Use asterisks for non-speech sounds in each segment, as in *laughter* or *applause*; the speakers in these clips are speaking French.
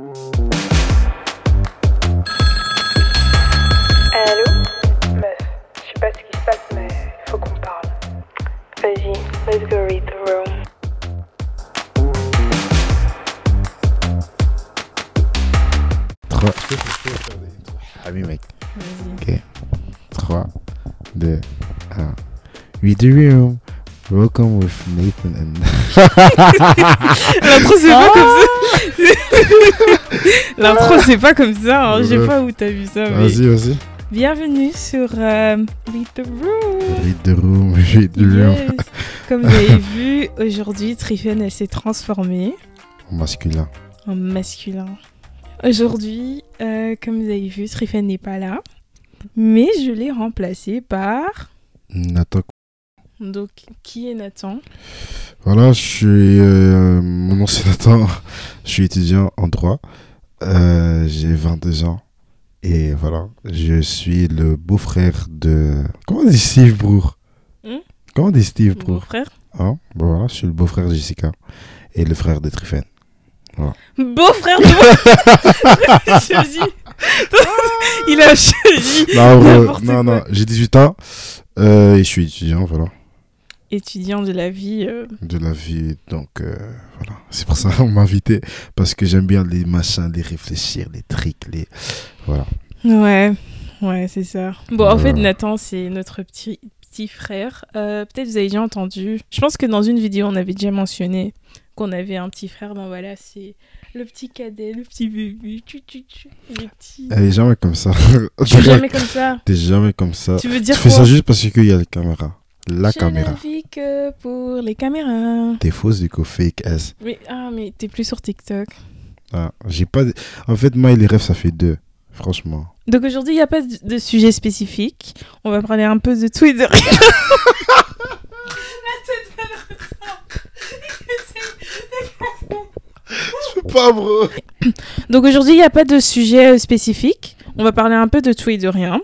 Allô Meuf, je sais pas ce qui se passe, mais faut qu'on parle. Vas-y, let's go read the room. Trois. Ah oui, mec. Vas-y. Ok. 3, 2, 1. Read the room. Welcome with Nathan and. L'intro, c'est pas comme ça. *laughs* *laughs* L'intro, c'est pas comme ça. hein. Je sais pas où t'as vu ça. mais- Vas-y, vas-y. Bienvenue sur euh, Read the Room. Read the room. *laughs* Read the room. Yes. Comme vous avez vu, aujourd'hui, Trifen, elle s'est transformée En masculin. en masculin. Aujourd'hui, euh, comme vous avez vu, Trifen n'est pas là. Mais je l'ai remplacé par... Nathan. Donc, qui est Nathan? Voilà, je suis. euh, mon nom c'est Nathan. Je suis étudiant en droit. Euh, J'ai 22 ans. Et voilà, je suis le beau-frère de. Comment on dit Steve Brour? Hmm? Comment on dit Steve Brour? frère Hein? Bon, voilà, je suis le beau-frère de Jessica. Et le frère de Trifen. Beau-frère de *laughs* moi dis... Il a choisi Non, non, non, j'ai 18 ans. euh, et je suis étudiant, voilà. Étudiant de la vie. euh, De la vie. Donc, euh, voilà. C'est pour ça qu'on m'a invité. Parce que j'aime bien les machins, les réfléchir, les tricks, les. Voilà. Ouais, ouais, c'est ça. Bon, en fait. Nathan, c'est notre petit, petit frère. Euh, Peut-être vous avez déjà entendu. Je pense que dans une vidéo, on avait déjà mentionné qu'on avait un petit frère. Ben voilà, c'est le petit cadet, le petit bébé. Tu, tu, tu, les petits. Elle est jamais comme ça. Suis *laughs* jamais comme ça. T'es jamais comme ça. Tu veux Tu dire fais quoi? ça juste parce qu'il y a la caméra. La Je caméra. ne vis que pour les caméras. T'es fausse du coup, fake S. Mais, ah, mais t'es plus sur TikTok. Ah, j'ai pas. de- En fait, moi et les rêves, ça fait deux. Franchement. Donc aujourd'hui, il n'y a pas de sujet spécifique. On va parler un peu de rien. *laughs* Je peux pas, bro. Donc aujourd'hui, il n'y a pas de sujet euh, spécifique. On va parler un peu de tout et de rien.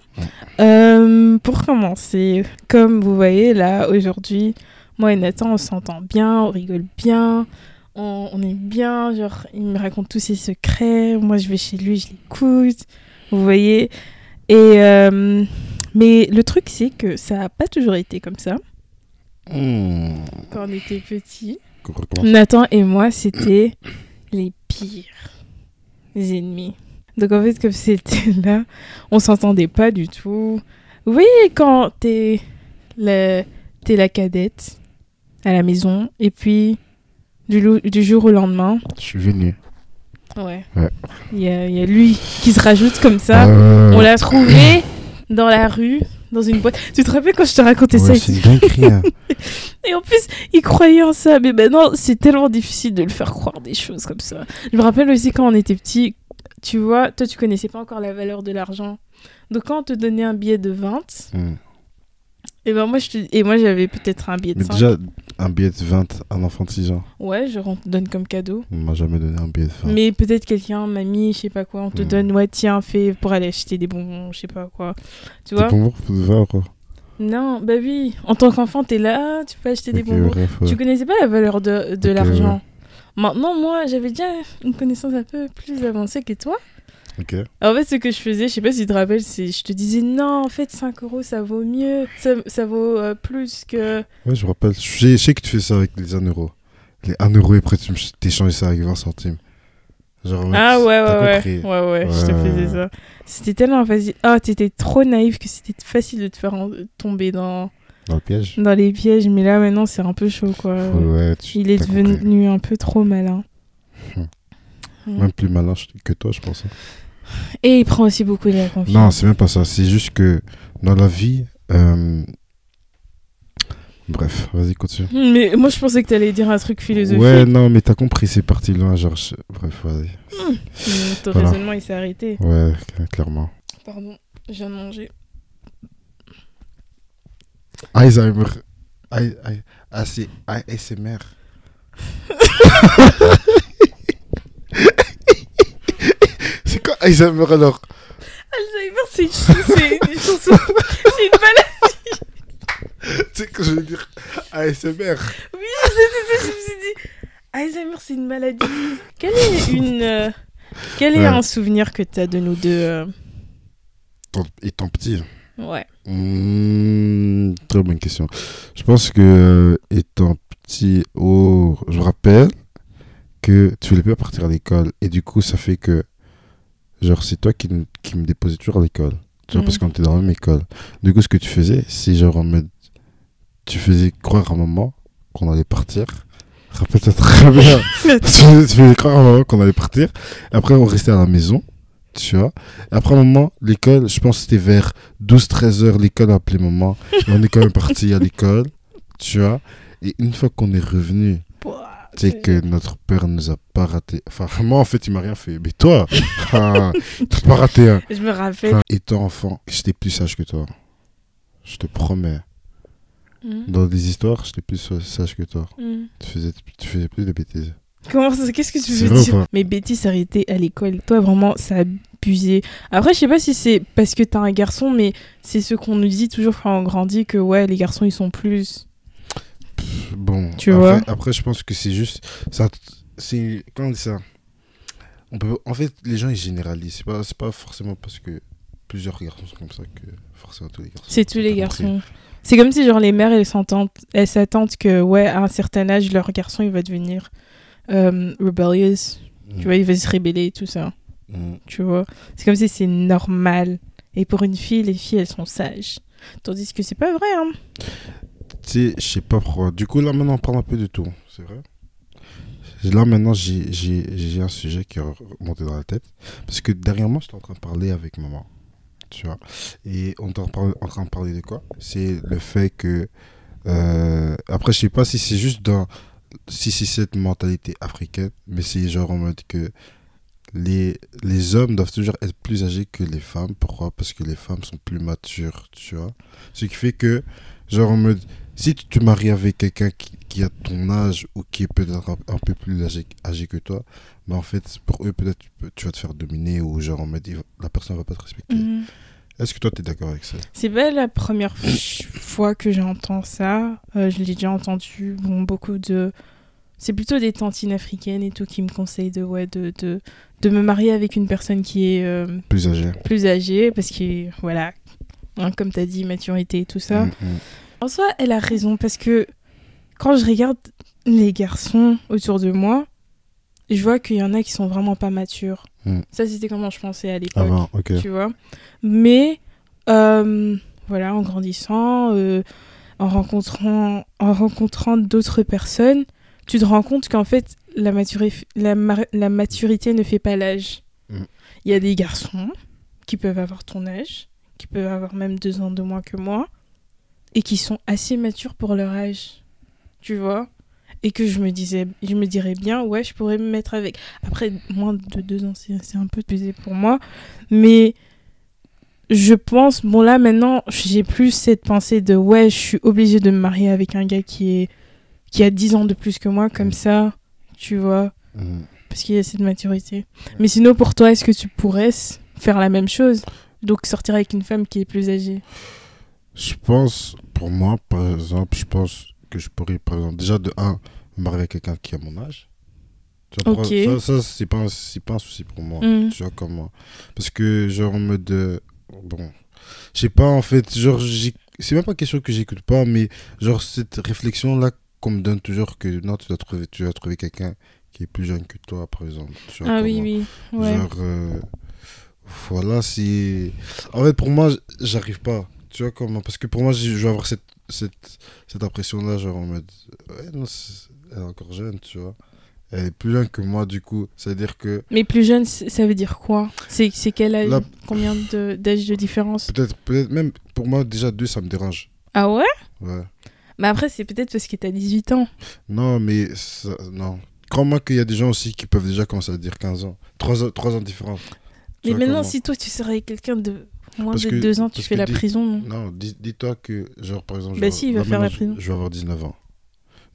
Euh, pour commencer, comme vous voyez là, aujourd'hui, moi et Nathan, on s'entend bien, on rigole bien, on, on est bien. Genre, il me raconte tous ses secrets. Moi, je vais chez lui, je l'écoute. Vous voyez Et euh, mais le truc, c'est que ça n'a pas toujours été comme ça Hmm. quand on était petits. Nathan et moi, c'était les pires ennemis. Donc en fait, comme c'était *laughs* là, on s'entendait pas du tout. Vous voyez quand t'es la, t'es la cadette à la maison et puis du, jour au lendemain, Je suis venu. ouais, Ouais. il y, a, il y a lui qui se rajoute comme ça. Euh, On l'a trouvé dans la rue, dans une boîte. Tu te rappelles quand je te racontais ça? Ouais, c'est une hein. *laughs* Et en plus, il croyait en ça. Mais maintenant, c'est tellement difficile de le faire croire des choses comme ça. Je me rappelle aussi quand on était petit, tu vois, toi, tu connaissais pas encore la valeur de l'argent. Donc, quand on te donnait un billet de 20, Hmm. et ben moi, je te- et moi j'avais peut-être un billet de Mais 5. déjà, un billet de 20 à un enfant de 6 ans. Ouais, je donne comme cadeau. On m'a jamais donné un billet de 20. Mais peut-être quelqu'un, mamie, je sais pas quoi, on te Hmm. donne, ouais, tiens, fais pour aller acheter des bonbons, je sais pas quoi. Tu T'es vois? moi, pour de 20 euros. Non, bah oui. En tant qu'enfant, t'es là, tu peux acheter des bonbons. bref, ouais. Tu connaissais pas la valeur de, de l'argent? Maintenant, moi, j'avais déjà une connaissance un peu plus avancée que toi. Ok. En fait, ce que je faisais, je sais pas si tu te rappelles, c'est je te disais non, en fait, 5 euros, ça vaut mieux. Ça, ça vaut euh, plus que. Ouais, je me rappelle. Je sais, que tu fais ça avec les 1 euro. Les 1 euro et après tu t'échanges ça avec 20 centimes. Genre, Ah ouais, ouais, ouais. Ouais, ouais, je te faisais ça. C'était tellement facile. Ah, t'étais trop naïf que c'était facile de te faire tomber dans, Dans le piège. dans les pièges. Mais là, maintenant, c'est un peu chaud, quoi. Ouais, tu- Il est compris. devenu un peu trop malin. Hmm. Même plus malin que toi, je pense. hein. Et il prend aussi beaucoup de la confiance. Non, c'est même pas ça. C'est juste que dans la vie. euh, Bref, vas-y, continue. Mais moi, je pensais que t'allais dire un truc philosophique. Ouais, non, mais t'as compris, c'est parti loin. Genre, je- bref, vas-y. Mais ton Voilà. raisonnement, il s'est arrêté. Ouais, cl- clairement. Pardon, je viens de manger. Alzheimer. I- I- c'est ASMR. c'est quoi Alzheimer alors Alzheimer, c'est une, chanson. C'est une maladie. Tu sais que je veux dire ASMR. Oui, c'est ça, je me suis dit? Alzheimer, c'est une maladie. Quelle est une, euh, Quel est Ouais. un souvenir que tu as de nous deux euh, Tant- Étant petit. Ouais. Hmm, très bonne question. Je pense que euh, étant petit, oh, je rappelle que tu voulais pas partir à l'école et du coup ça fait que genre c'est toi qui, me- qui me déposais toujours à l'école. Tu vois, Mhm. parce qu'on était dans la même école. Du coup ce que tu faisais, c'est genre en mode tu faisais croire à maman qu'on allait partir. Rappelle-toi très bien. tu faisais *laughs* tu faisais croire à maman qu'on allait partir. Après on restait à la maison. Tu vois. Après un moment, l'école, je pense que c'était vers 12-13 heures, l'école a appelé maman. Et on est quand même parti à l'école. Tu vois. Et une fois qu'on est revenu, c'est que notre père nous a pas raté. Enfin, moi, en fait, il m'a rien fait. Mais toi, *laughs* ah, t'as pas raté. Hein. Je me rappelle. Étant enfant, j'étais plus sage que toi. Je te promets. Hmm. Dans des histoires, j'étais plus sage que toi. Hmm. Tu faisais, tu faisais plus de bêtises. Comment ça Qu'est-ce que tu veux dire Mes bêtises arrêtées à l'école. Toi, vraiment, ça a abusé. Après, je sais pas si c'est parce que t'es un garçon, mais c'est ce qu'on nous dit toujours quand on grandit que ouais, les garçons, ils sont plus. Bon, Tu après, vois après, je pense que c'est juste. Ça, c'est. Comment on dit ça? On peut, En fait, les gens, ils généralisent. C'est pas, c'est pas forcément parce que plusieurs garçons sont comme ça que forcément tous les garçons. C'est tous les T'as garçons. C'est comme si, genre, les mères, elles s'entendent, elles s'attendent que, ouais, à un certain âge, leur garçon, il va devenir euh, rebellious. Mm. Tu vois, il va se rébeller et tout ça. Mm. Tu vois C'est comme si c'est normal. Et pour une fille, les filles, elles sont sages. Tandis que c'est pas vrai, hein. Tu sais, je sais pas pourquoi. Du coup, là, maintenant, on parle un peu de tout. C'est vrai Là, maintenant, j'ai- un sujet qui est remonté dans la tête. Parce que derrière moi, j'étais en train de parler avec maman. Tu vois Et on est en, en train de parler de quoi? C'est le fait que. euh, après, je sais pas si c'est juste dans. Si c'est cette mentalité africaine, mais c'est genre en mode que. Les, les hommes doivent toujours être plus âgés que les femmes. Pourquoi? Parce que les femmes sont plus matures, tu vois. Ce qui fait que, genre en mode, si tu te maries avec quelqu'un qui, qui a ton âge ou qui est peut-être un, un peu plus âgé, âgé que toi, bah en fait, pour eux, peut-être tu, peux- tu vas te faire dominer ou genre en mode, va- la personne va pas te respecter. Mhm. Est-ce que toi, tu es d'accord avec ça? C'est pas la première fois que j'entends ça. Euh, je l'ai déjà entendu. Bon, beaucoup de. C'est plutôt des tantines africaines et tout qui me conseillent de, ouais, de, de, de me marier avec une personne qui est euh, Plus âgé plus âgée parce que, voilà, hein, comme tu as dit, maturité et tout ça. Mm, mm. En soi, elle a raison parce que quand je regarde les garçons autour de moi, je vois qu'il y en a qui sont vraiment pas matures. Mm. Ça, c'était comment je pensais à l'époque Avant, ok. tu vois. Mais euh, voilà, en grandissant, euh, en rencontrant, en rencontrant d'autres personnes, tu te rends compte qu'en fait, la, maturi- la, ma- la maturité ne fait pas l'âge. Mm. Il y a des garçons qui peuvent avoir ton âge, qui peuvent avoir même deux ans de moins que moi, et qui sont assez matures pour leur âge. Tu vois? Et que je me disais je me dirais bien ouais je pourrais me mettre avec après moins de deux ans c'est c'est un peu pesé pour moi mais je pense bon là maintenant j'ai plus cette pensée de ouais je suis obligée de me marier avec un gars qui est qui a 10 ans de plus que moi comme Mm. ça tu vois Mm. parce qu'il y a cette maturité mais sinon pour toi est-ce que tu pourrais faire la même chose donc sortir avec une femme qui est plus âgée? Je pense, pour moi, par exemple, je pense que je pourrais, par exemple, déjà de 1, me marier avec quelqu'un qui a mon âge. Tu vois, Ok. pour- Ça, ça c'est pas, pas un souci pour moi. Mm. Tu vois, comme moi. Parce que, genre, en mode. euh, bon. Je sais pas, en fait. Genre, c'est même pas question que j'écoute pas, mais, genre, cette réflexion-là qu'on me donne toujours que non, tu dois trouver, tu trouver quelqu'un qui est plus jeune que toi, par exemple. Ah oui oui ouais Genre, euh, voilà, c'est. En fait, pour moi, j'arrive pas. Tu vois comment Parce que pour moi, je vais avoir cette, cette, cette impression-là, genre en mode. Ouais, non, elle est encore jeune, tu vois. Elle est plus jeune que moi, du coup. C'est-à-dire que mais plus jeune ça veut dire quoi? C'est c'est quel âge? Là- combien de- d'âge de différence? Peut-être, peut-être même pour moi, déjà deux, ça me dérange. ah ouais? Ouais. Mais après c'est peut-être parce que t'as 18 ans Non, mais ça- non. Crois-moi qu'il y a des gens aussi qui peuvent déjà commencer à dire 15 ans. 3 ans, 3 ans. Tu Mais maintenant, si toi tu serais quelqu'un de moins Parce de que- deux ans, tu fais la dis- prison, non? Non, dis- dis-toi que, genre, par exemple. Bah genre, si, il va faire la prison. Je, je vais avoir 19 ans.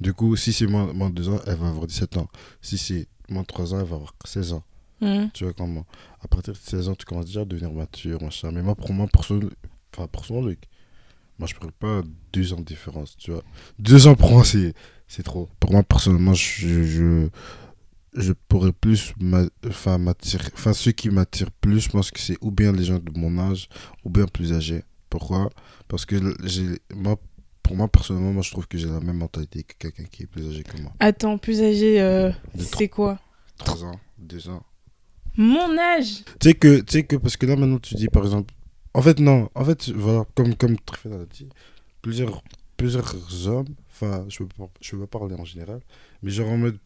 Du coup, si c'est moins, moins de 2 ans, elle va avoir 17 ans. Si c'est moins de 3 ans, elle va avoir 16 ans. Hmm. Tu vois comment? À partir de 16 ans, tu commences déjà à devenir mature, machin. Mais moi, pour moi, pour son, enfin, pour son Luc, moi, je ne pourrais pas 2 ans de différence, tu vois. 2 ans pour moi, c'est, c'est trop. Pour moi, personnellement, je, je, je pourrais plus. Enfin, m'attirer. Enfin, ceux qui m'attirent plus, je pense que c'est ou bien les gens de mon âge, ou bien plus âgés. Pourquoi? Parce que j'ai. Moi, pour moi, personnellement, moi, je trouve que j'ai la même mentalité que quelqu'un qui est plus âgé que moi. Attends, plus âgé, euh, c'est quoi? 3 ans, 2 ans. Mon âge Tu sais que, tu sais que, parce que là maintenant tu dis par exemple, en fait non, en fait voilà, comme, comme Tréfel a dit, plusieurs, plusieurs hommes, enfin je je veux pas parler en général, mais genre en mode,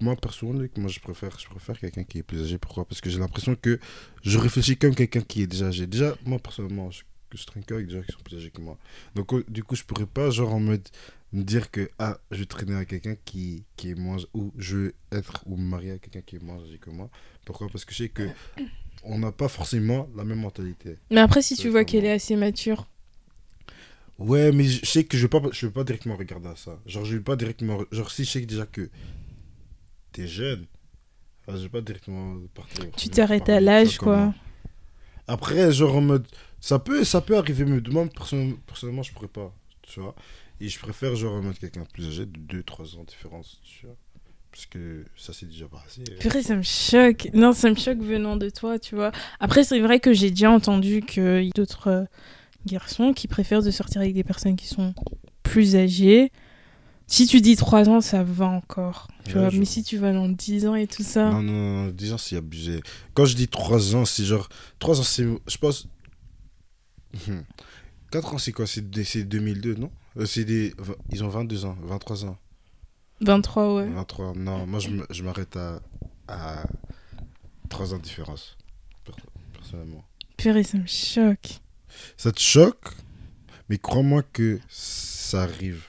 moi personnellement, moi je préfère, je préfère quelqu'un qui est plus âgé, pourquoi Parce que j'ai l'impression que je réfléchis comme quelqu'un qui est déjà âgé. Déjà, moi personnellement, je, je traîne avec des gens qui sont plus âgés que moi. Donc euh, du coup je pourrais pas genre en mode me dire que ah je vais traîner avec quelqu'un qui, qui est moins, ou je vais être ou me marier avec quelqu'un qui est moins âgé que moi. Pourquoi? Parce que je sais que on n'a pas forcément la même mentalité. Mais après, si tu vois qu'elle est assez mature. Ouais, mais je sais que je vais pas, je vais pas directement regarder à ça. Genre, je vais pas directement. Genre, si je sais déjà que t'es jeune, enfin, je vais pas directement partir. Tu t'arrêtes à l'âge, quoi. comment. Après, genre en mode. Ça peut, ça peut arriver, mais moi, personnellement, je pourrais pas. Tu vois Et je préfère, genre, en mode quelqu'un de plus âgé, de 2-3 ans de différence. Tu vois Parce que ça, c'est déjà passé. Purée, ça me choque. Non, ça me choque venant de toi, tu vois. Après, c'est vrai que j'ai déjà entendu qu'il y a d'autres euh, garçons qui préfèrent de sortir avec des personnes qui sont plus âgées. Si tu dis 3 ans, ça va encore. Tu Ouais, vois, je mais si tu vas dans 10 ans et tout ça. Non, non, non, 10 ans, c'est abusé. Quand je dis 3 ans, c'est genre. 3 ans, c'est. Je pense. *laughs* 4 ans, c'est quoi? C'est des- c'est 2002, non? Euh, C'est des. Ils ont 22 ans, 23 ans. 23, ouais. 23. Non, moi, je m'arrête à. à 3 ans de différence. per- Personnellement. Purée, ça me choque. Ça te choque, mais crois-moi que ça arrive.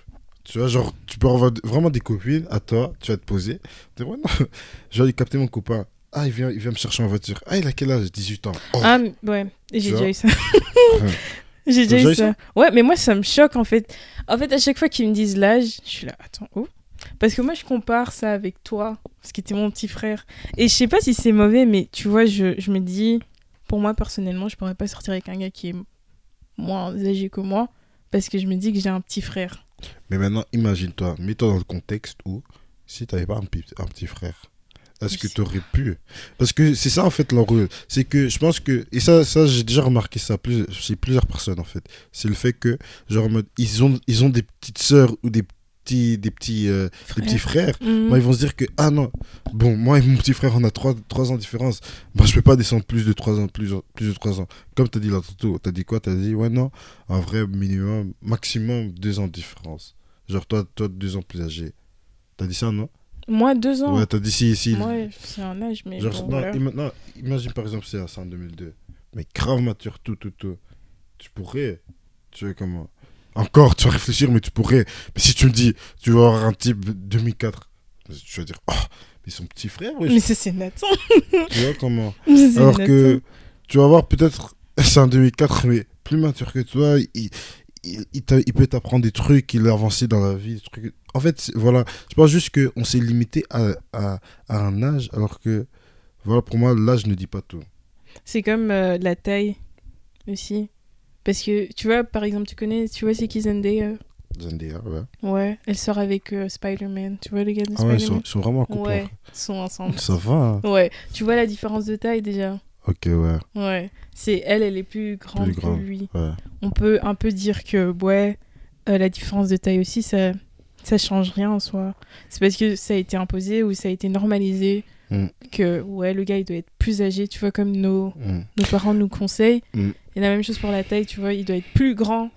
Tu vois, genre, tu peux avoir vraiment des copines à toi, tu vas te poser. Tu dis, ouais, non, je vais capter mon copain. Ah, il vient, il vient me chercher en voiture. Ah, il a quel âge? 18 ans. Oh. Ah, ouais, j'ai *laughs* déjà eu ça. j'ai déjà eu eu ça? Ouais, mais moi, ça me choque en fait. En fait, à chaque fois qu'ils me disent l'âge, je suis là, attends, oh. Parce que moi, je compare ça avec toi, parce que t'es mon petit frère. Et je sais pas si c'est mauvais, mais tu vois, je, je me dis, pour moi, personnellement, je pourrais pas sortir avec un gars qui est moins âgé que moi, parce que je me dis que j'ai un petit frère. Mais maintenant, imagine-toi, mets-toi dans le contexte où, si tu n'avais pas un, un petit frère, est-ce que tu aurais pu? Parce que c'est ça, en fait, l'enjeu. C'est que je pense que, et ça, ça j'ai déjà remarqué ça plus, chez plusieurs personnes, en fait. C'est le fait que, genre, ils ont, ils ont des petites sœurs ou des petits, des petits, euh, des petits frères. Mhm. Bah, ils vont se dire que, ah non, bon, moi et mon petit frère, on a 3, ans de différence. Bah, je peux pas descendre plus de 3 ans, plus, plus de 3 ans. Comme tu as dit là tantôt, tu as dit quoi? Tu as dit, ouais, non, un vrai minimum, maximum 2 ans de différence. Genre, toi, toi 2 ans plus âgé. Tu as dit ça, non? Moi, deux ans. Ouais, tu as dit si, si. Moi, c'est un âge, mais genre, bon, non, voilà. ima- non, imagine par exemple, c'est en 2002. Mais grave mature, tout, tout, tout. Tu pourrais. Tu vois comment? Encore, tu vas réfléchir, mais tu pourrais. Mais si tu me dis, tu vas avoir un type 2004, tu vas dire, oh, mais son petit frère, wesh. Mais c'est Nathan. Tu vois comment *laughs* Alors Nathan. que tu vas voir peut-être, c'est en 2004, mais plus mature que toi, il, il, il peut t'apprendre des trucs, il a avancé dans la vie. Des trucs. En fait, voilà, je pense juste qu'on s'est limité à, à, à un âge, alors que, voilà, pour moi, l'âge ne dit pas tout. C'est comme euh, la taille aussi. Parce que, tu vois, par exemple, tu connais, tu vois, c'est qui Zendaya? Zendaya, ouais. Ouais, elle sort avec euh, Spider-Man. Tu vois les gars de Ah ouais, ils sont, Spider-Man? ils sont vraiment en couple. Ouais, fait. ils sont ensemble. Ça va. hein. Ouais, tu vois la différence de taille déjà? Ok, ouais. Ouais, c'est elle, elle est plus grande Plus que lui. ouais. On peut un peu dire que, ouais, euh, la différence de taille aussi, ça, ça change rien en soi. C'est parce que ça a été imposé ou ça a été normalisé Mm. que, ouais, le gars, il doit être plus âgé, tu vois, comme nos, Mm. nos parents nous conseillent. Mm. Et la même chose pour la taille, tu vois, il doit être plus grand.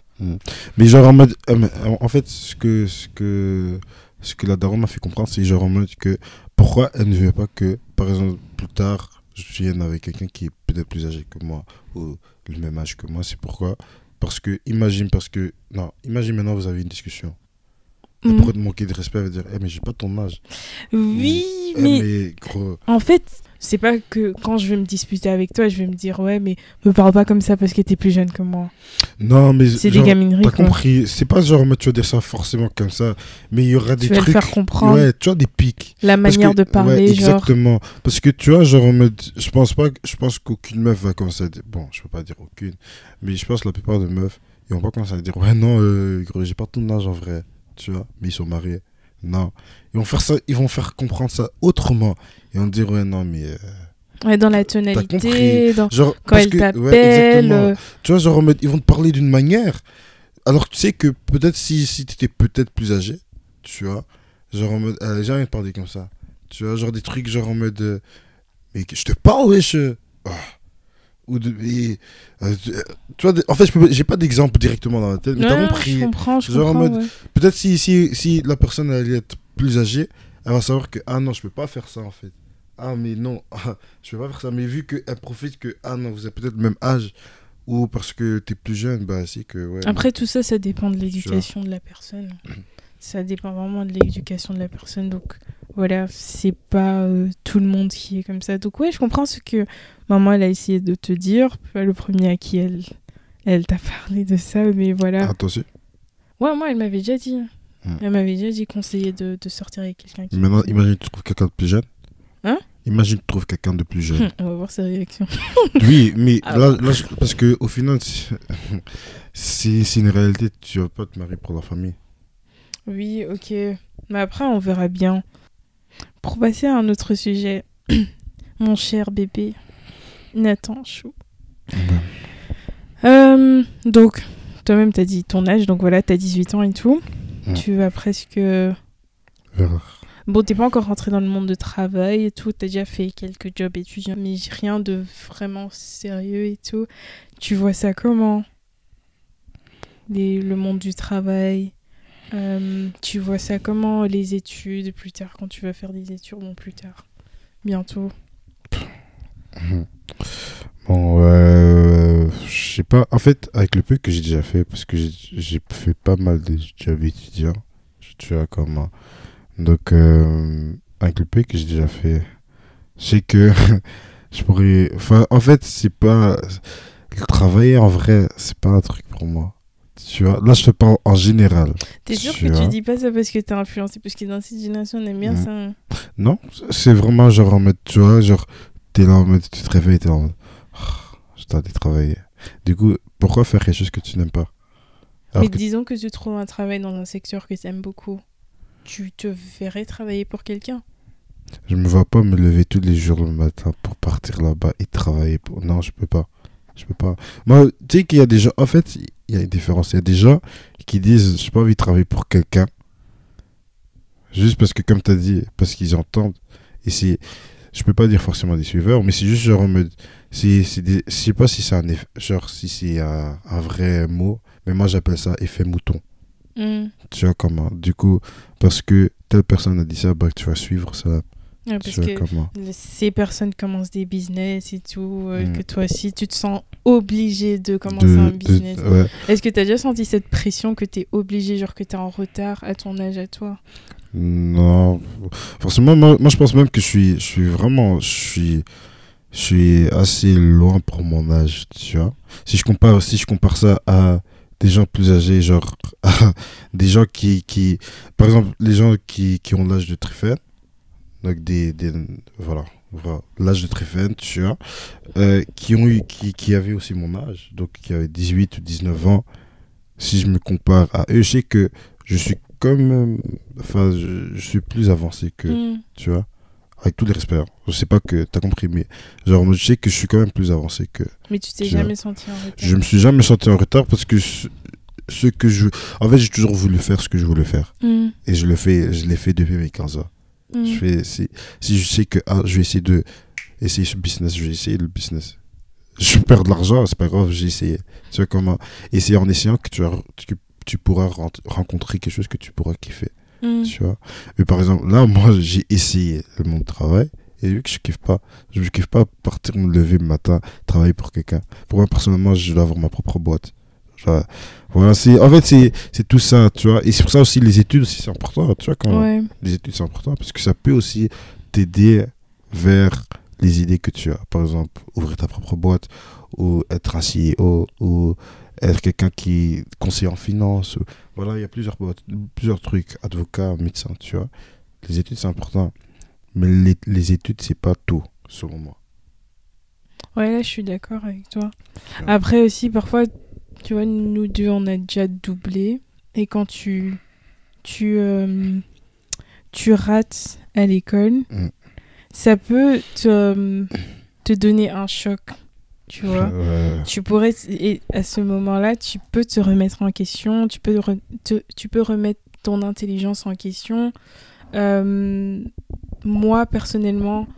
Mais genre en mode. euh, mais, en- fait, ce que, ce que, ce que la daronne m'a fait comprendre, c'est genre en mode que pourquoi elle ne veut pas que, par exemple, plus tard, je vienne avec quelqu'un qui est peut-être plus âgé que moi ou le même âge que moi. C'est pourquoi? Parce que, imagine, parce que. Non, imagine maintenant, vous avez une discussion. Elle Mm. pourrait te manquer de respect, elle va dire Eh, mais j'ai pas ton âge. Oui, Eh, mais mais gros. En fait, c'est pas que quand je vais me disputer avec toi, je vais me dire ouais, mais me parle pas comme ça parce que t'es plus jeune que moi. Non, mais. C'est des gamineries. T'as compris, c'est pas genre, mais tu vas dire ça forcément comme ça, mais il y aura des Tu vas le trucs. faire comprendre. Ouais, tu vois, des pics. La manière que- de parler, ouais, genre. exactement. Parce que tu vois, genre, je pense pas, je pense qu'aucune meuf va commencer à dire, bon, je peux pas dire aucune, mais je pense que la plupart des meufs, ils vont pas commencer à dire, ouais, non, euh, j'ai pas ton âge en vrai, tu vois, mais ils sont mariés. Non. Ils vont faire ça, ils vont faire comprendre ça autrement. Ils vont dire, ouais, non, mais. euh, Ouais, dans la tonalité, dans... Genre, quand elle que- ouais, euh, Tu vois, genre, ils vont te parler d'une manière. Alors, tu sais que peut-être si, si tu étais peut-être plus âgé, tu vois, genre en mode, elle a jamais parlé comme ça. Tu vois, genre des trucs, genre en mode, euh, mais je te parle, wesh. euh, ah. Ou de, et, euh, tu tu vois, en fait, je j'ai pas d'exemple directement dans la tête, mais t'as je compris. comprends, je comprends. mode- ouais. Peut-être si, si, si la personne allait être plus âgée, elle va savoir que, ah non, je peux pas faire ça en fait. Ah, mais non, *laughs* ah, je peux pas faire ça. Mais vu qu'elle profite que, ah non, vous avez peut-être le même âge, ou parce que t'es plus jeune, bah c'est que, ouais. Après, tout ça, ça dépend de l'éducation de la personne. Ça dépend vraiment de l'éducation de la personne. Donc, voilà, c'est pas euh, tout le monde qui est comme ça. Donc, ouais, je comprends ce que maman, elle a essayé de te dire. Pas le premier à qui elle, elle t'a *laughs* parlé de ça, mais voilà. Ah, toi aussi? Ouais, moi, elle m'avait déjà dit. Hmm. Elle m'avait déjà dit conseiller de, de sortir avec quelqu'un qui. Maintenant, imagine tu trouves quelqu'un de plus jeune. Hein? Imagine tu trouves quelqu'un de plus jeune. *laughs* On va voir sa réaction. *laughs* oui, mais Ah là, parce que au final, c'est une réalité. Tu vas pas te marier pour la famille. Oui, ok. Mais après, on verra bien. Pour passer à un autre sujet, *clears throat* mon cher bébé, Nathan Chou. Euh, donc, toi-même, t'as dit ton âge, donc voilà, t'as 18 ans et tout. Tu vas presque. Verra. Bon, t'es pas encore rentré dans le monde de travail et tout, t'as déjà fait quelques jobs étudiants, mais rien de vraiment sérieux et tout. Tu vois ça comment? Les- Le monde du travail? Euh, Tu vois ça comment Les études plus tard, quand tu vas faire des études, bon, plus tard, bientôt? *laughs* Bon, euh, je sais pas. En fait, avec le peu que j'ai déjà fait, parce que j'ai- fait pas mal de jobs étudiants, tu vois, comme. Donc, euh, avec le peu que j'ai déjà fait, sais que *laughs* je pourrais. Enfin, en fait, c'est pas. Travailler en vrai, c'est pas un truc pour moi. Tu vois, là, je te parle en général. T'es sûr Tu que vois. tu dis pas ça parce que t'es influencé Parce que dans cette génération, on aime bien Mm. ça. hein. Non, c'est vraiment genre en mode, tu vois, genre, t'es là en mode, tu te réveilles, t'es là en mode, Ah, je dois aller travailler. Du coup, pourquoi faire quelque chose que tu n'aimes pas? Alors Mais que- disons que tu trouves un travail dans un secteur que t'aimes beaucoup. Tu te verrais travailler pour quelqu'un Je me vois pas me lever tous les jours le matin pour partir là-bas et travailler. Pour... Non, je peux pas. Je peux pas. Moi, tu sais qu'il y a des gens. En fait, il y a une différence. Il y a des gens qui disent J'ai pas envie de travailler pour quelqu'un. Juste parce que, comme tu as dit, parce qu'ils entendent. Et c'est. Je peux pas dire forcément des suiveurs, mais c'est juste genre en mode. c'est c'est des- Je sais pas si c'est un eff- genre si c'est un, un vrai mot, mais moi j'appelle ça effet mouton. Mm. Tu vois comment? Du coup, parce que telle personne a dit ça, bah tu vas suivre ça. Ouais, parce que comment ces personnes commencent des business et tout, euh, Mm. que toi aussi tu te sens obligé de commencer De- un business. ouais. Est-ce que tu as déjà senti cette pression que tu es obligé, genre que tu es en retard à ton âge à toi? Non, forcément, moi, moi, je pense même que je suis, je suis vraiment, je suis, je suis assez loin pour mon âge, tu vois. Si je compare, si je compare ça à des gens plus âgés, genre *laughs* des gens qui, qui, par exemple, les gens qui, qui ont l'âge de Triffen, donc des, des voilà, voilà, l'âge de Triffen, tu vois, euh, qui ont eu, qui, qui avaient aussi mon âge, donc qui avaient 18 ou 19 ans. Si je me compare à eux, je sais que je suis comme euh, enfin je, je suis plus avancé que Mm. tu vois avec tous les respects hein. je sais pas que t'as compris mais genre je sais que je suis quand même plus avancé que Mais tu t'es jamais senti en retard je me suis jamais senti en retard parce que ce, ce que je en fait j'ai toujours voulu faire ce que je voulais faire Mm. et je le fais je l'ai fait depuis mes 15 ans Mm. je fais si, si je sais que ah, je vais essayer de essayer ce business je vais essayer le business je perds de l'argent c'est pas grave j'ai essayé tu vois comment? Et c'est en essayant que tu, as- que tu pourras rencontrer quelque chose que tu pourras kiffer Mm. tu vois? Mais par exemple, là, moi, *laughs* j'ai essayé le monde du travail et vu que je kiffe pas, je kiffe pas partir me lever le matin, travailler pour quelqu'un. Pour moi, personnellement, je dois avoir ma propre boîte. Genre, voilà, c'est, en fait, c'est, c'est tout ça, tu vois. Et c'est pour ça aussi, les études aussi, c'est important, tu vois, quand Ouais. les études, c'est important parce que ça peut aussi t'aider vers les idées que tu as. Par exemple, ouvrir ta propre boîte ou être un CEO ou être quelqu'un qui est conseiller en finance. ou- Voilà, il y a plusieurs boîtes, plusieurs trucs, avocat, médecin, tu vois. Les études, c'est important. Mais les, les études, c'est pas tout, selon moi. Ouais, là, je suis d'accord avec toi. Après aussi, parfois, tu vois, nous deux, on a déjà doublé. Et quand tu, tu, euh, tu rates à l'école, Mm. ça peut te, te donner un choc, tu vois. Ouais. Tu pourrais, et à ce moment-là, tu peux te remettre en question, tu peux, re- te- tu peux remettre ton intelligence en question. Euh, moi, personnellement,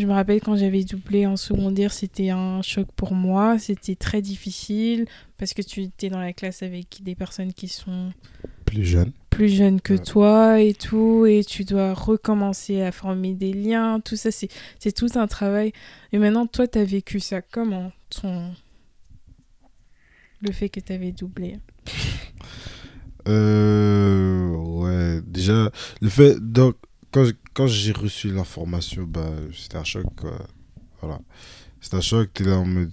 je me rappelle quand j'avais doublé en secondaire, c'était un choc pour moi. C'était très difficile parce que tu étais dans la classe avec des personnes qui sont Plus jeune. plus jeunes que Ouais. toi et tout, et tu dois recommencer à former des liens. Tout ça, c'est c'est tout un travail. Et maintenant, toi, tu as vécu ça comment ton... Le fait que tu avais doublé? Euh, ouais, déjà, le fait, donc, quand, quand j'ai reçu l'information, bah, c'était un choc, quoi. Voilà. C'était un choc, t'es là en mode,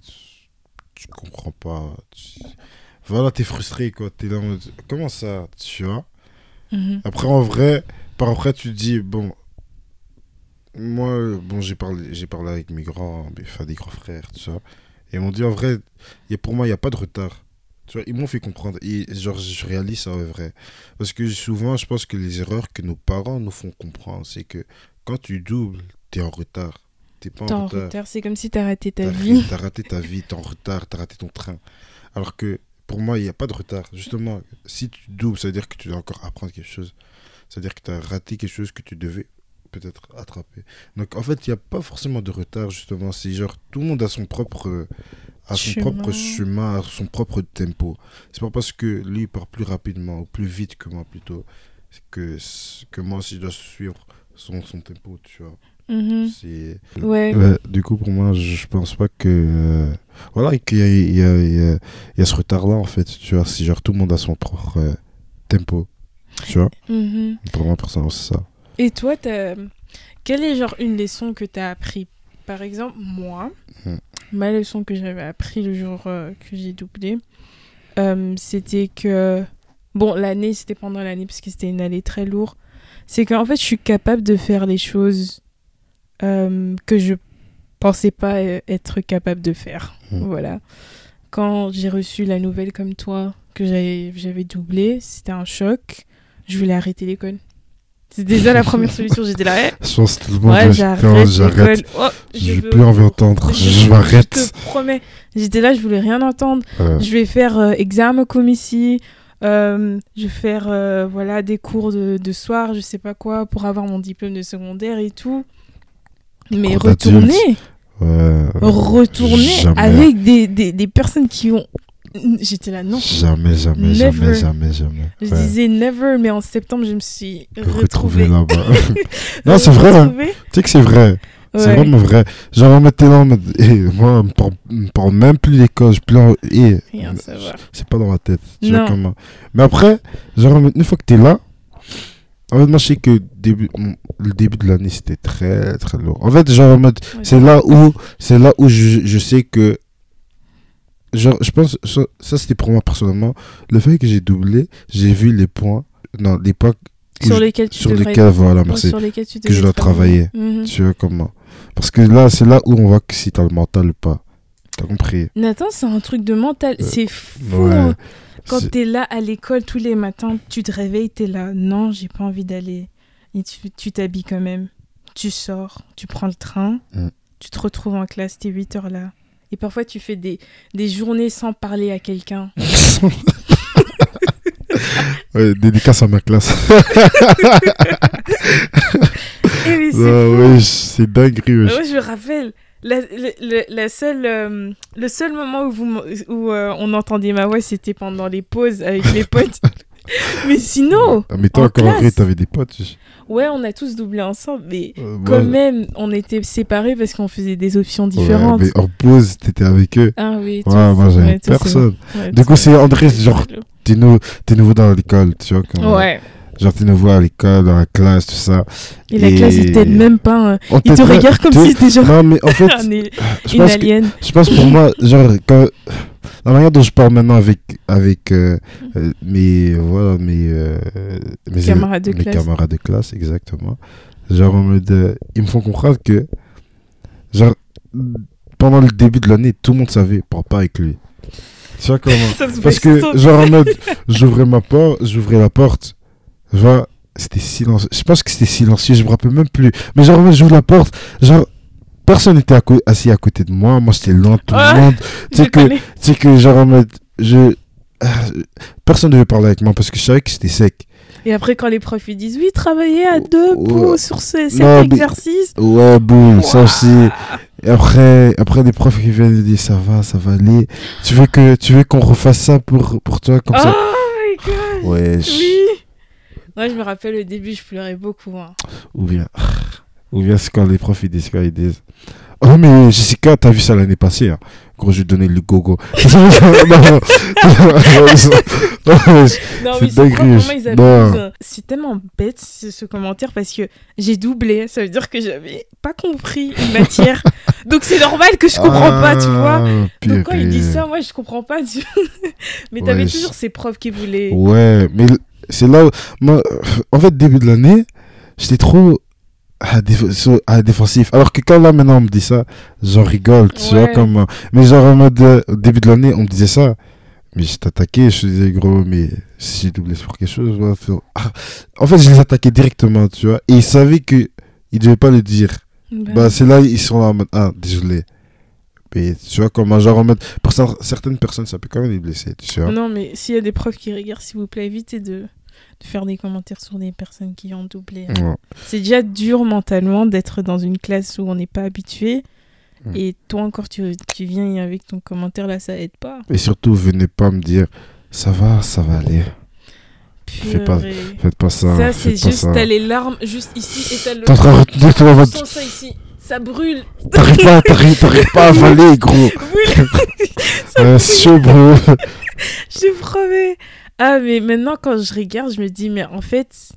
tu comprends pas. tu- Voilà, t'es frustré, quoi. T'es là en mode, comment ça, tu vois? Mhm. Après, en vrai, par après, tu te dis, bon, moi, bon, j'ai parlé, j'ai parlé avec mes grands, enfin, des grands frères, tu vois. Et ils m'ont dit, en vrai, y a, pour moi, il n'y a pas de retard. Tu vois, ils m'ont fait comprendre. Et genre, je réalise ça, en vrai. Parce que souvent, je pense que les erreurs que nos parents nous font comprendre, c'est que quand tu doubles, t'es en retard. T'es pas T'es en en retard. retard, c'est comme si t'as raté ta vie. T'as raté ta vie, t'es en retard, t'as raté ton train. Alors que pour moi, il n'y a pas de retard. Justement, si tu doubles, ça veut dire que tu dois encore apprendre quelque chose. C'est-à-dire que tu as raté quelque chose que tu devais peut-être attraper. Donc en fait, il n'y a pas forcément de retard, justement. C'est genre, tout le monde a son propre, a son Chemin. propre chemin, a son propre tempo. C'est pas parce que lui part plus rapidement ou plus vite que moi plutôt que, que moi aussi je dois suivre son, son tempo, tu vois. C'est... Ouais. Ouais, du coup, pour moi, je pense pas que. euh, voilà, qu'il y a, il y, a, il y, y a ce retard-là, en fait. Tu vois, si genre tout le monde a son propre euh, tempo. Tu vois Mhm. Pour moi, personnellement, c'est ça. Et toi, quelle est genre une leçon que tu as appris? Par exemple, moi, Mhm. ma leçon que j'avais appris le jour euh, que j'ai doublé, euh, c'était que... Bon, l'année, c'était pendant l'année parce que c'était une année très lourde. C'est qu'en fait, je suis capable de faire les choses euh, que je pensais pas être capable de faire. Mhm. Voilà. Quand j'ai reçu la nouvelle comme toi, que j'avais doublé, c'était un choc. Je voulais arrêter l'école. C'est déjà la première solution. J'étais là, eh, Je pense que tout le monde ouais, j'arrête j'arrête. Oh, je J'ai veux- plus envie d'entendre. je- m'arrête. Je te promets. J'étais là, je voulais rien entendre. Euh, Je vais faire euh, examen comme ici. euh, je vais faire euh, voilà, des cours de, de soir, je sais pas quoi, pour avoir mon diplôme de secondaire et tout. Mais retourner, ouais, retourner avec des, des, des personnes qui ont. J'étais là, non. Jamais, jamais, Never. jamais, jamais, jamais. Je disais never, mais en septembre, je me suis retrouvée. là-bas. *laughs* non, c'est vrai. hein. Tu sais que c'est vrai. C'est vraiment vrai. Genre, en mode. eh, moi, on me parle- même plus. Je Rien à savoir. C'est pas dans ma tête. Tu vois. Mais après, genre, une fois que t'es là, en fait, moi, je sais que début, le début de l'année, c'était très, très lourd. En fait, genre, c'est là où, c'est là où je, je sais que, genre, je pense, ça, ça, c'était pour moi personnellement, le fait que j'ai doublé, j'ai vu les points, non, les points Sur lesquels tu sur lesquels, voilà, merci, sur lesquels tu que je dois travailler. Mhm. tu vois comment. Parce que là, c'est là où on voit que si t'as le mental ou pas. T'as compris? Nathan, c'est un truc de mental. Euh, c'est fou. Ouais. hein. Quand t'es là à l'école tous les matins, tu te réveilles, t'es là. Non, j'ai pas envie d'aller. Et tu tu t'habilles quand même. Tu sors, tu prends le train, Mm. tu te retrouves en classe, t'es 8 heures là. Et parfois, tu fais des, des journées sans parler à quelqu'un. *laughs* ouais, dédicace à ma classe. C'est Ah ouais, c'est wesh. Ouais, je me rappelle. La, la seule, euh, le seul moment où, vous, où euh, on entendait ma voix, c'était pendant les pauses avec les *laughs* potes. Mais sinon, Ah, mais toi, en encore classe. t'avais des potes. ouais, on a tous doublé ensemble, mais Euh, quand même, on était séparés parce qu'on faisait des options Ouais, différentes. mais en pause, t'étais avec eux. Ah oui, Ouais, moi, j'avais personne. Ouais, Du coup, c'est André, genre, t'es nou- t'es nouveau dans l'école, tu vois. Comme, Ouais, Genre, t'es nouveau à l'école, dans la classe, tout ça. et la classe, ils t'aident même pas. hein. Ils te regardent comme tu- si c'était genre Non, mais en *laughs* fait, je une pense, que, alien. je pense pour moi, genre, quand, la manière dont je parle maintenant avec, avec euh, euh, mes, voilà, mes, euh, mes Camarades de mes classe. camarades de classe, exactement. Genre, en mode, euh, ils me font comprendre que, genre, pendant le début de l'année, tout le monde savait, parle pas avec lui. Tu vois comment? *laughs* Parce que, genre, en *laughs* mode, j'ouvrais ma porte, j'ouvrais la porte, tu vois, c'était silencieux. Je pense que c'était silencieux, je me rappelle même plus. Mais genre, j'ouvre la porte, genre, personne n'était assis à côté de moi. Moi, j'étais loin de tout le monde. *laughs* Tu sais que, tu sais que, genre, en mode, je. euh, personne ne devait parler avec moi parce que je savais que j'étais sec. Et après, quand les profs ils disent oui, travaillez à deux Ouais. pour, sur ce, cet Non, exercice. Ouais, boum, ça aussi. Et après, après, des profs qui viennent et disent ça va, ça va aller. Tu veux que, tu veux qu'on refasse ça pour, pour toi comme Oh ça my god. Ouais, je- Oui. Moi, je me rappelle au début, je pleurais beaucoup. hein. Ou bien, *laughs* ou bien c'est quand les profs ils disent quoi Ils disent Oh, mais Jessica, t'as vu ça l'année passée hein. Gros, je donner le gogo. *laughs* non, non, non, non, mais- Non, C'est dingue, abusent. C'est tellement bête ce, ce commentaire parce que j'ai doublé. Ça veut dire que j'avais pas compris une matière. *laughs* Donc c'est normal que je comprends pas, tu vois. Ah, Donc quand ils disent ça, moi je comprends pas. du- mais t'avais Ouais, toujours ces profs qui voulaient. Ouais, mais c'est là où. Moi, en fait, début de l'année, j'étais trop à, déf- à défensif. Alors que quand là, maintenant, on me dit ça, j'en rigole, tu vois, comme. euh, Mais genre, en mode, euh, début de l'année, on me disait ça. Mais je t'attaquais, je te disais, gros, mais si j'ai doublé sur quelque chose, faut- Ah. En fait, je les attaquais directement, tu vois. Et ils savaient que ils devaient pas le dire. Bah, Bah, c'est là, ils sont là en mode, ah, désolé. Mais tu vois, comme un genre en mode. Pour cer- certaines personnes, ça peut quand même les blesser, tu vois. Non, mais s'il y a des profs qui regardent, s'il vous plaît, évitez de, de faire des commentaires sur des personnes qui ont doublé. Ouais. C'est déjà dur mentalement d'être dans une classe où on n'est pas habitué. Mm. Et toi encore, tu, tu viens avec ton commentaire là, ça aide pas. Et surtout, venez pas me dire, ça va, ça va aller. Fais pas-. Faites pas ça. Ça, c'est juste, ça. t'as les larmes juste ici et t'as le. T'es en train de retenir ton sens ça ici, ça brûle. T'arrives pas, t'arrives, pas à avaler, gros. *laughs* brûle. Euh, chaud, bro. *laughs* Je te promets. Ah, mais maintenant, quand je regarde, je me dis, mais en fait,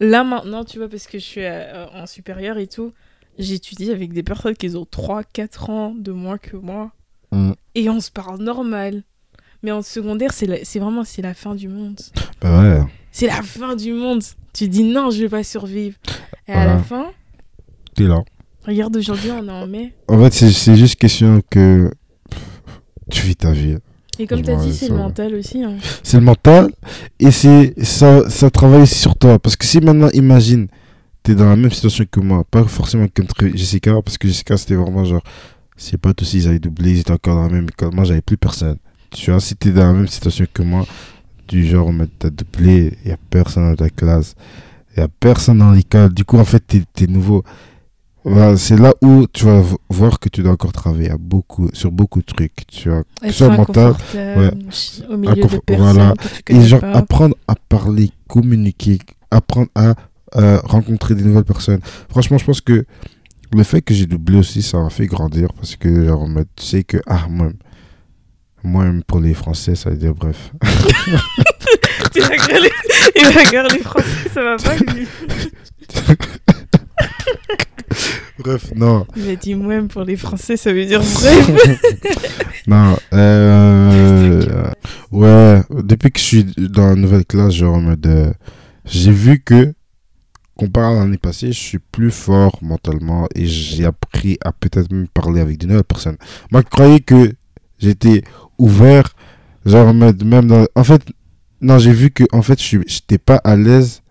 là maintenant, tu vois, parce que je suis euh, en supérieur et tout, j'étudie avec des personnes qui ont 3-4 ans de moins que moi. Mm. Et on se parle normal. Mais en secondaire, c'est vraiment c'est la fin du monde. Bah ouais. C'est la fin du monde. Tu dis non, je vais pas survivre. Et à la fin, T'es là. regarde aujourd'hui, on est en mai. En fait, c'est- c'est juste question que tu vis ta vie. Et comme tu as dit, c'est ça le mental aussi. hein. C'est le mental et c'est ça, ça travaille aussi sur toi. Parce que si maintenant, imagine, t'es dans la même situation que moi, pas forcément comme Jessica, parce que Jessica, c'était vraiment genre, c'est pas tous ils avaient doublé, ils étaient encore dans la même école. Moi, j'avais plus personne. Tu vois, si t'es dans la même situation que moi, du genre, mais t'as doublé, il y a personne dans ta classe, il y a personne dans l'école. Du coup, en fait, t'es es nouveau. C'est là où tu vas vo- voir que tu dois encore travailler à beaucoup, sur beaucoup de trucs, tu vois. Soit mental, inconfortable, au milieu de Inconfort- personnes voilà. que tu Et genre pas. apprendre à parler, communiquer, apprendre à euh, rencontrer des nouvelles personnes. Franchement, je pense que le fait que j'ai doublé aussi, ça m'a fait grandir parce que genre, tu sais que, ah, moi, moi même pour les Français, ça veut dire bref. *laughs* Tu il va regarder les Français, ça va pas lui. *laughs* *laughs* bref, non. Il a dit moi pour les Français, ça veut dire bref. *laughs* non, euh, ouais, depuis que je suis dans la nouvelle classe, genre en mode, euh, j'ai vu que, comparé à l'année passée, je suis plus fort mentalement et j'ai appris à peut-être même parler avec de nouvelles personnes. Moi, je croyais que j'étais ouvert, genre même dans, en fait, non, j'ai vu que, en fait, je j'étais pas à l'aise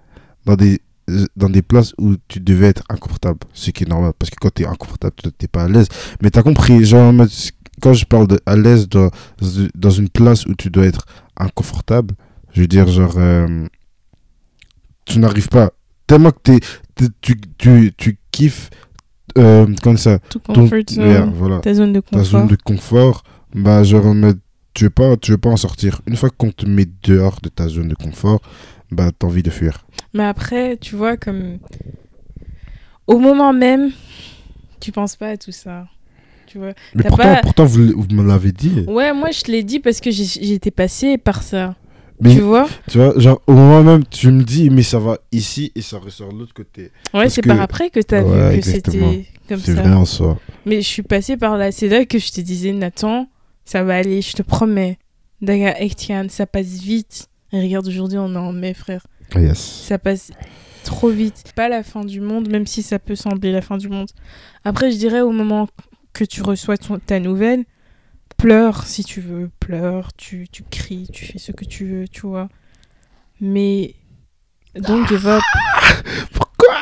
dans des, dans des places où tu devais être inconfortable, ce qui est normal, parce que quand tu es inconfortable, tu n'es pas à l'aise. Mais tu as compris, genre, quand je parle de à l'aise dans, dans une place où tu dois être inconfortable, je veux dire, genre, euh, tu n'arrives pas. Tellement que t'es- t'es- tu, tu, tu kiffes, euh, comme ça, ton- yeah, voilà, ta zone de ta confort. zone de confort, bah, genre, tu veux pas, tu veux pas en sortir. Une fois qu'on te met dehors de ta zone de confort, bah, t'as envie de fuir. Mais après, tu vois, comme. Au moment même, tu penses pas à tout ça. Tu vois. Mais pourtant, pas- pourtant vous, me l'avez dit. Ouais, moi je te l'ai dit parce que j'étais passée par ça. Mais Tu vois tu vois, genre, au moment même, tu me dis, mais ça va ici et ça ressort de l'autre côté. Ouais, c'est que- par après que t'as Ouais, vu que c'était comme C'est ça. vrai en soi. Mais je suis passée par là. C'est là que je te disais, Nathan, ça va aller, je te promets. Daga Ektian, ça passe vite. Et regarde, aujourd'hui, on est en mai, frère. Yes. Ça passe trop vite. Pas la fin du monde, même si ça peut sembler la fin du monde. Après, je dirais, au moment que tu reçois ton- ta nouvelle, pleure si tu veux, pleure, tu, tu cries, tu fais ce que tu veux, tu vois. Mais Don't give up. *laughs* Pourquoi?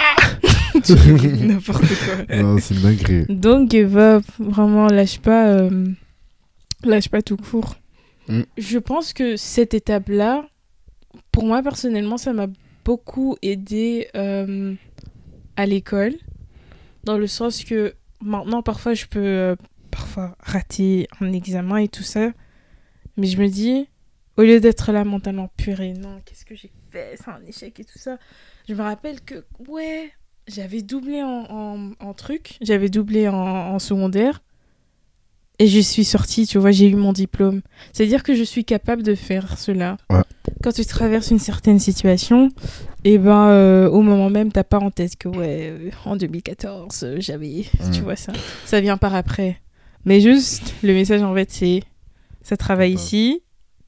*laughs* N'importe quoi. *laughs* Non, c'est une dinguerie. Don't give up. Vraiment, lâche pas. euh, Lâche pas tout court. Mm. Je pense que cette étape-là, pour moi personnellement, ça m'a beaucoup aidé euh, à l'école. Dans le sens que maintenant, parfois, je peux euh, parfois rater un examen et tout ça. Mais je me dis, au lieu d'être là mentalement purée, non, qu'est-ce que j'ai fait C'est un échec et tout ça. Je me rappelle que, ouais, j'avais doublé en, en, truc, j'avais doublé en, en secondaire. Et je suis sortie, tu vois, j'ai eu mon diplôme. C'est-à-dire que je suis capable de faire cela. Ouais. Quand tu traverses une certaine situation, et ben euh, au moment même, t'as pas en tête que ouais, euh, en 2014, euh, j'avais, tu Mm. vois ça. Ça vient par après. Mais juste, le message en fait, c'est ça travaille Ouais. ici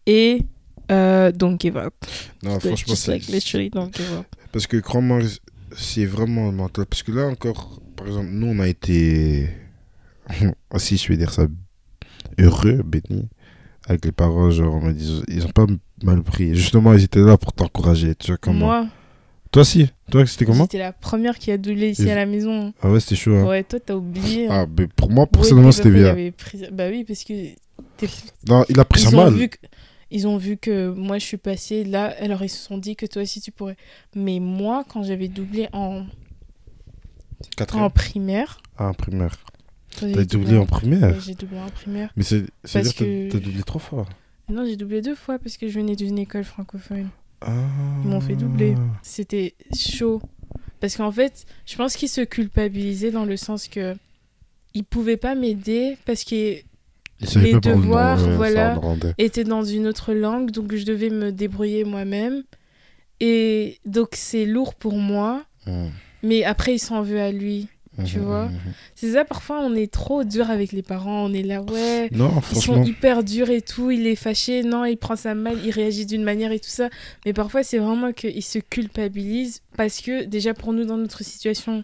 et don't give up. Non, franchement, c'est. like literally don't give up. Parce que crois-moi, c'est vraiment mental. Parce que là encore, par exemple, nous, on a été. *laughs* si je vais dire ça, heureux, béni, avec les parents. Genre, ils ont pas mal pris. Justement, ils étaient là pour t'encourager. Tu vois comment Moi, Toi, si Toi, c'était comment j'étais la première qui a doublé ici Et- à la maison. Ah ouais, c'était chaud. hein. Ouais, toi, t'as oublié. Ah, mais pour moi, Ouais, personnellement, puis c'était bien. pris- Bah oui, parce que Non, il a pris ça ils ont mal. que ils ont vu que moi je suis passée là, alors ils se sont dit que toi aussi tu pourrais. Mais moi, quand j'avais doublé en, Quatrième. en primaire, Ah, en primaire. T'as doublé en primaire ouais, j'ai doublé en primaire. Mais c'est. C'est-à-dire que que- t'as doublé trois fois. Non, j'ai doublé deux fois parce que je venais d'une école francophone. Ah. Ils m'ont fait doubler. C'était chaud. Parce qu'en fait, je pense qu'ils se culpabilisaient dans le sens que ils pouvaient pas m'aider parce savait Les devoirs, voilà. étaient dans une autre langue, donc je devais me débrouiller moi-même. Et donc c'est lourd pour moi, Mmh. mais après il s'en veut à lui. Tu Mmh, vois mmh, mmh. C'est ça, parfois on est trop dur avec les parents, on est là, ouais, Non, ils sont hyper durs et tout, il est fâché, non, il prend ça mal, il réagit d'une manière et tout ça. Mais parfois c'est vraiment qu'il se culpabilise parce que déjà pour nous dans notre situation,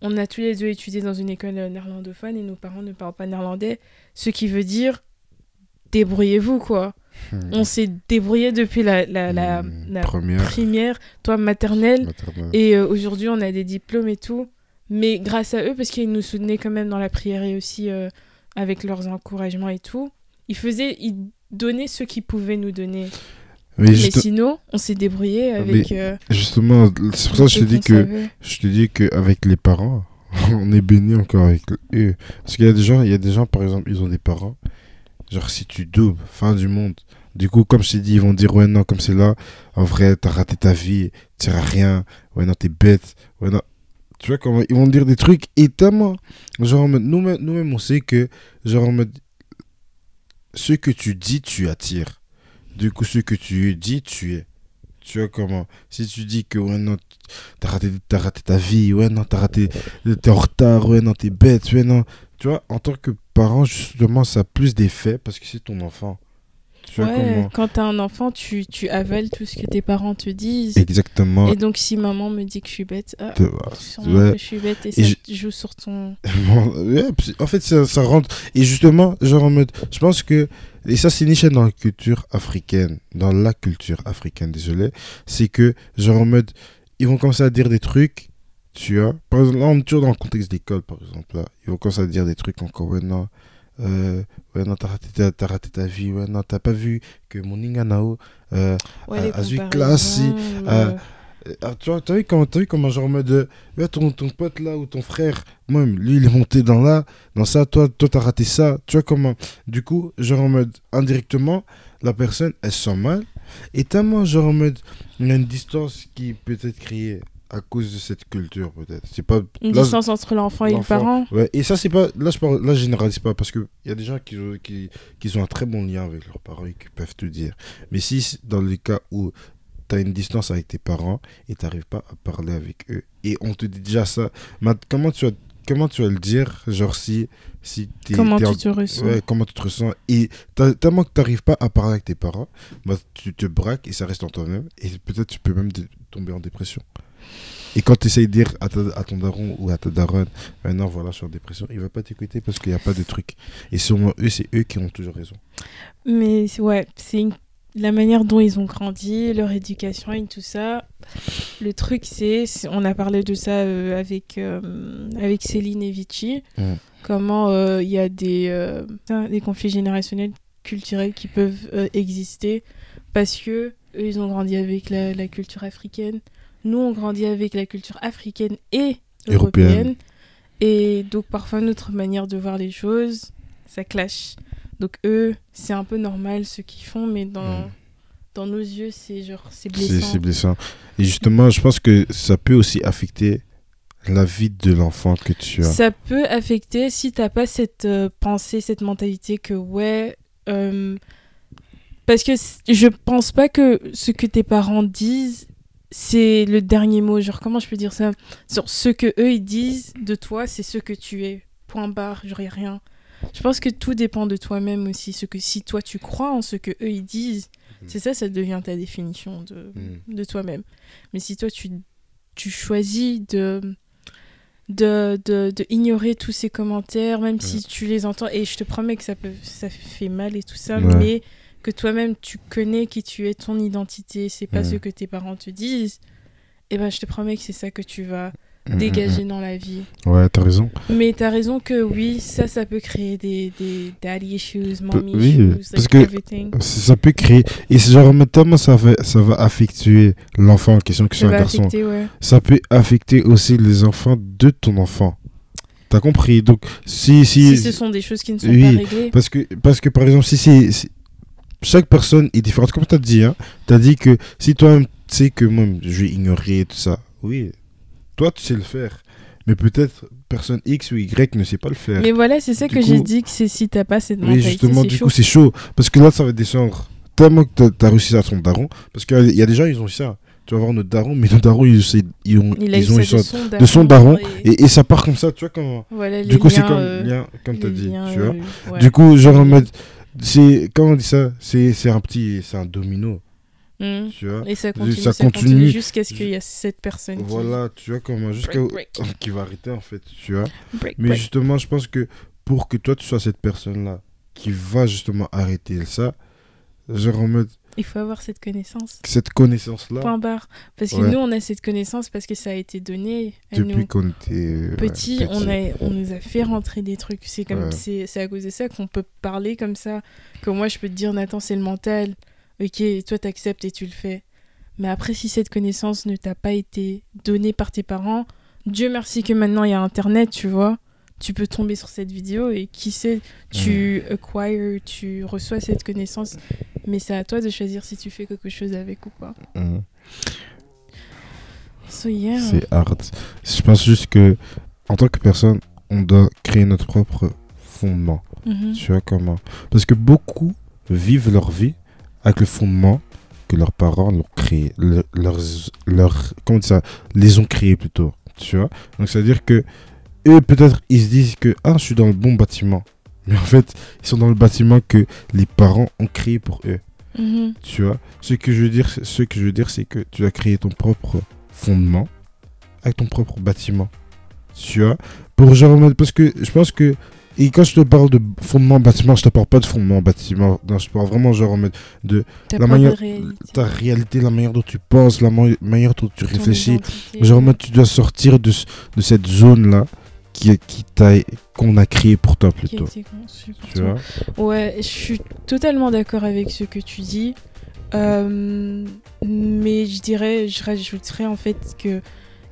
on a tous les deux étudié dans une école néerlandophone et nos parents ne parlent pas néerlandais, ce qui veut dire débrouillez-vous quoi. Mmh. On s'est débrouillé depuis la, la, la, la Première. primaire, toi maternelle, maternelle. et euh, aujourd'hui, on a des diplômes et tout. Mais grâce à eux, parce qu'ils nous soutenaient quand même dans la prière et aussi euh, avec leurs encouragements et tout, ils faisaient, ils donnaient ce qu'ils pouvaient nous donner. Mais Mais juste- sinon, on s'est débrouillé avec. euh, justement, c'est pour ça que je te dis que je te dis qu'avec les parents, *laughs* on est béni encore avec eux. Parce qu'il y a des gens, il y a des gens par exemple, ils ont des parents. Genre si tu doubles, fin du monde. Du coup, comme je t'ai dit, ils vont dire ouais non comme c'est là, en vrai t'as raté ta vie, tu à rien. Ouais non t'es bête. Ouais non. Tu vois comment ils vont dire des trucs et tellement genre nous-mêmes nous-mêmes on sait que genre ce que tu dis tu attires. Du coup ce que tu dis tu es. Tu vois comment? Si tu dis que ouais non t'as raté, t'as raté ta vie, ouais, non, t'as raté, t'es en retard, ouais, non, t'es bête, ouais, non. Tu vois, en tant que parent, justement, ça a plus d'effet parce que c'est ton enfant. Tu vois Ouais, comment quand t'as un enfant, tu, tu avales tout ce que tes parents te disent. Exactement. Et donc, si maman me dit que je suis bête, ah, ouais. que je suis bête et, Et ça je- joue sur ton. *laughs* Ouais, en fait, ça, ça rentre. Et justement, genre en mode. Je pense que. Et ça, c'est niché dans la culture africaine. Dans la culture africaine, désolé. C'est que, genre en mode. Ils vont commencer à dire des trucs. Tu vois. Par exemple, là, on est toujours dans le contexte d'école, par exemple. Là. Ils vont commencer à dire des trucs encore. Ouais, non. Euh, ouais, non, t'as raté, ta- t'as raté ta vie. Ouais, non, t'as pas vu que mon Inganao. Euh, Ouais, Zui comparaisons, classe, si, euh, euh, ah, tu vois, t'as vu comment, t'as vu comment genre en mode, euh, ouais, ton, ton pote là ou ton frère, moi, lui il est monté dans là, dans ça, toi, toi t'as raté ça, tu vois comment. Du coup, genre en mode, indirectement, la personne, elle se sent mal. Et tellement, genre en mode, il y a une distance qui peut être créée à cause de cette culture, peut-être. C'est pas. Une là, distance entre l'enfant et le parent. Ouais, et ça, c'est pas. Là, je, parle, là, je généralise pas parce qu'il y a des gens qui, ont- qui, qui ont un très bon lien avec leurs parents et qui peuvent te dire. Mais si, dans les cas où tu as une distance avec tes parents et tu n'arrives pas à parler avec eux, et on te dit déjà ça, comment tu vas, comment tu vas le dire Genre, si, si Comment tu te ressens Ouais, comment tu te ressens Et tellement que tu n'arrives pas à parler avec tes parents, bah, tu te braques et ça reste en toi-même. Et peut-être tu peux même tomber en dépression. Et quand tu essayes de dire à, ta- à ton daron ou à ta daronne, maintenant voilà, je suis en dépression, il va pas t'écouter parce qu'il n'y a pas de truc. Et sûrement eux, c'est eux qui ont toujours raison. Mais ouais, c'est la manière dont ils ont grandi, leur éducation et tout ça. Le truc, c'est, on a parlé de ça euh, avec, euh, avec Céline et Vichy, Mm. comment euh, il y a des, des conflits générationnels culturels qui peuvent exister parce que eux, ils ont grandi avec la, la culture africaine. Nous, on grandit avec la culture africaine et Européenne. européenne. Et donc, parfois, notre manière de voir les choses, ça clash. Donc, eux, c'est un peu normal ce qu'ils font, mais dans, dans nos yeux, c'est genre, c'est C'est blessant. c'est blessant. Et justement, je pense que ça peut aussi affecter la vie de l'enfant que tu as. Ça peut affecter si t'as pas cette euh, pensée, cette mentalité que ouais. euh, parce que je pense pas que ce que tes parents disent, c'est le dernier mot. Genre, comment je peux dire ça? Sur ce que eux ils disent de toi, c'est ce que tu es. Point barre, j'aurais rien. Je pense que tout dépend de toi-même aussi. Ce que si toi tu crois en ce que eux ils disent, c'est ça, ça devient ta définition de, Mm. de toi-même. Mais si toi tu, tu choisis de, de, de, de ignorer tous ces commentaires, même si tu les entends, et je te promets que ça, peut, ça fait mal et tout ça, Ouais. mais que toi-même tu connais qui tu es, ton identité, c'est pas Mm. ce que tes parents te disent, et ben je te promets que c'est ça que tu vas Mm, dégager dans la vie. mm, mm. Ouais, t'as raison. Mais t'as raison que oui, ça, ça peut créer des, des daddy issues, mommy oui, issues, parce like que- everything. Ça peut créer. Et c'est genre, mais tellement ça va, ça va affecter l'enfant en question, que Ça c'est un garçon. affecter, ouais. Ça peut affecter aussi les enfants de ton enfant. T'as compris? Donc, si. si, Si ce sont des choses qui ne sont Oui, pas réglées. Parce que, parce que par exemple, si c'est. si- Chaque personne est différente. Comme tu as dit, hein, tu as dit que si toi-même tu sais que moi, je vais ignorer tout ça. Oui, toi, tu sais le faire. Mais peut-être personne X ou Y ne sait pas le faire. Mais voilà, c'est ça Du que j'ai dit que c'est si t'as pas cette oui, mentalité, justement, c'est du chaud. coup, c'est chaud. Parce que là, ça va descendre tellement que t'as- t'as réussi à ton daron. Parce qu'il y a des gens, ils ont ça. Tu vas voir notre daron, mais notre daron, ils, ils ont, Il ils ont ça eu ça de son de son daron. et- Et, et ça part comme ça, tu vois, comment. voilà, Du coup, c'est comme, euh, lien, comme tu as les dit. tu vois. euh, ouais. Du coup, genre en mode. C'est. Comment on dit ça? C'est c'est un petit. C'est un domino. Mm. Tu vois? Et ça continue, ça continue, continue. jusqu'à ce qu'il y a cette personne qui- Voilà, tu vois, comment. Jusqu'à. *laughs* Qui va arrêter, en fait, tu vois? break, Mais break. justement, je pense que pour que toi, tu sois cette personne-là qui va justement arrêter ça, genre en mode. Il faut avoir cette connaissance. Cette connaissance-là, Point barre. Parce que Ouais. nous, on a cette connaissance parce que ça a été donné à depuis qu'on était. euh, ouais, Petit, on, petit. a, on nous a fait rentrer des trucs. C'est comme Ouais. c'est c'est à cause de ça qu'on peut parler comme ça. Que moi, je peux te dire, Nathan, c'est le mental. Ok, toi, t'acceptes et tu le fais. Mais après, si cette connaissance ne t'a pas été donnée par tes parents, Dieu merci que maintenant il y a Internet, tu vois. Tu peux tomber sur cette vidéo et qui sait, tu acquires, tu reçois cette connaissance. Mais c'est à toi de choisir si tu fais quelque chose avec ou pas. So yeah. C'est hard. Je pense juste que, en tant que personne, on doit créer notre propre fondement. Mhm. Tu vois comment Parce que beaucoup vivent leur vie avec le fondement que leurs parents l'ont créé, le- leurs, leurs, comment dire ça, les ont créés plutôt. Tu vois Donc c'est à dire que eux peut-être ils se disent que ah je suis dans le bon bâtiment, mais en fait ils sont dans le bâtiment que les parents ont créé pour eux. Mhm. Tu vois? Ce que je veux dire, ce que je veux dire, c'est que tu as créé ton propre fondement avec ton propre bâtiment. Tu vois? Pour genre parce que je pense que et quand je te parle de fondement bâtiment, je te parle pas de fondement bâtiment. Non, je parle vraiment genre en mode de Ta la manière, réalité, ta réalité, la manière dont tu penses, la manière dont tu réfléchis. Genre en mode tu dois sortir de, de cette zone là qui qui qu'on a créé pour toi qui a plutôt. été conçu pour Tu toi. vois Ouais, je suis totalement d'accord avec ce que tu dis. Euh, mais je dirais, je rajouterais en fait que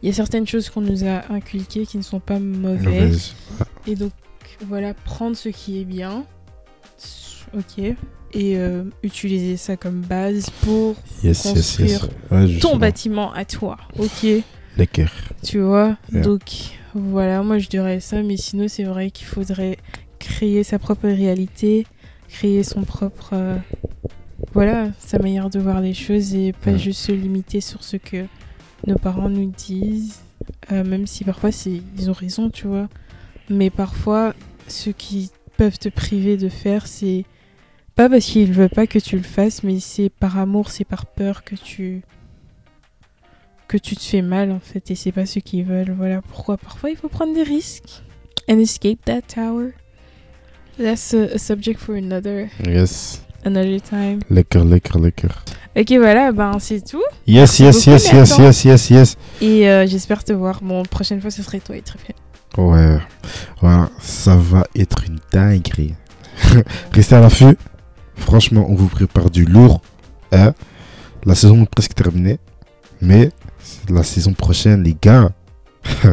il y a certaines choses qu'on nous a inculquées qui ne sont pas mauvaises. Mauvaise. Et donc, voilà, prendre ce qui est bien. Ok. Et euh, utiliser ça comme base pour Yes, yes, yes. construire Ouais, ton bâtiment à toi. Ok. D'accord. Tu vois? Yeah. Donc voilà, moi je dirais ça, mais sinon c'est vrai qu'il faudrait créer sa propre réalité, créer son propre. euh, voilà, sa manière de voir les choses et pas Ouais. juste se limiter sur ce que nos parents nous disent, euh, même si parfois c'est ils ont raison, tu vois. Mais parfois, ce qui peuvent te priver de faire, c'est pas parce qu'ils veulent pas que tu le fasses, mais c'est par amour, c'est par peur que tu que tu te fais mal en fait et c'est pas ce qu'ils veulent. Voilà pourquoi parfois il faut prendre des risques. And escape that tower. That's a, a subject for another Yes. Another time. Lekker, lekker, lekker. Ok, voilà, ben c'est tout. Yes, yes, beaucoup, yes, yes, yes, yes, yes. Et euh, j'espère te voir. Bon, prochaine fois, ce serait toi et très bien. Ouais, voilà, ça va être une dinguerie. *laughs* Restez à l'affût. Franchement, on vous prépare du lourd. hein. La saison est presque terminée. Mais la saison prochaine, les gars. *laughs*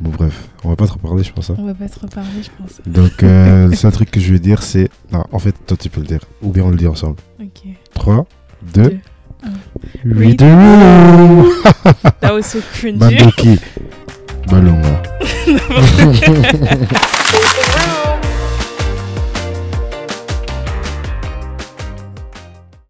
bon, bref, on va pas trop parler, je pense. hein. On va pas trop parler, je pense. Donc, euh, *laughs* le seul truc que je veux dire, c'est. Non, en fait, toi, tu peux le dire. Ou bien on le dit ensemble. Ok. 3, 2, Deux, 8 Read de room. That was so cringy. Bandoki. Ballon, là.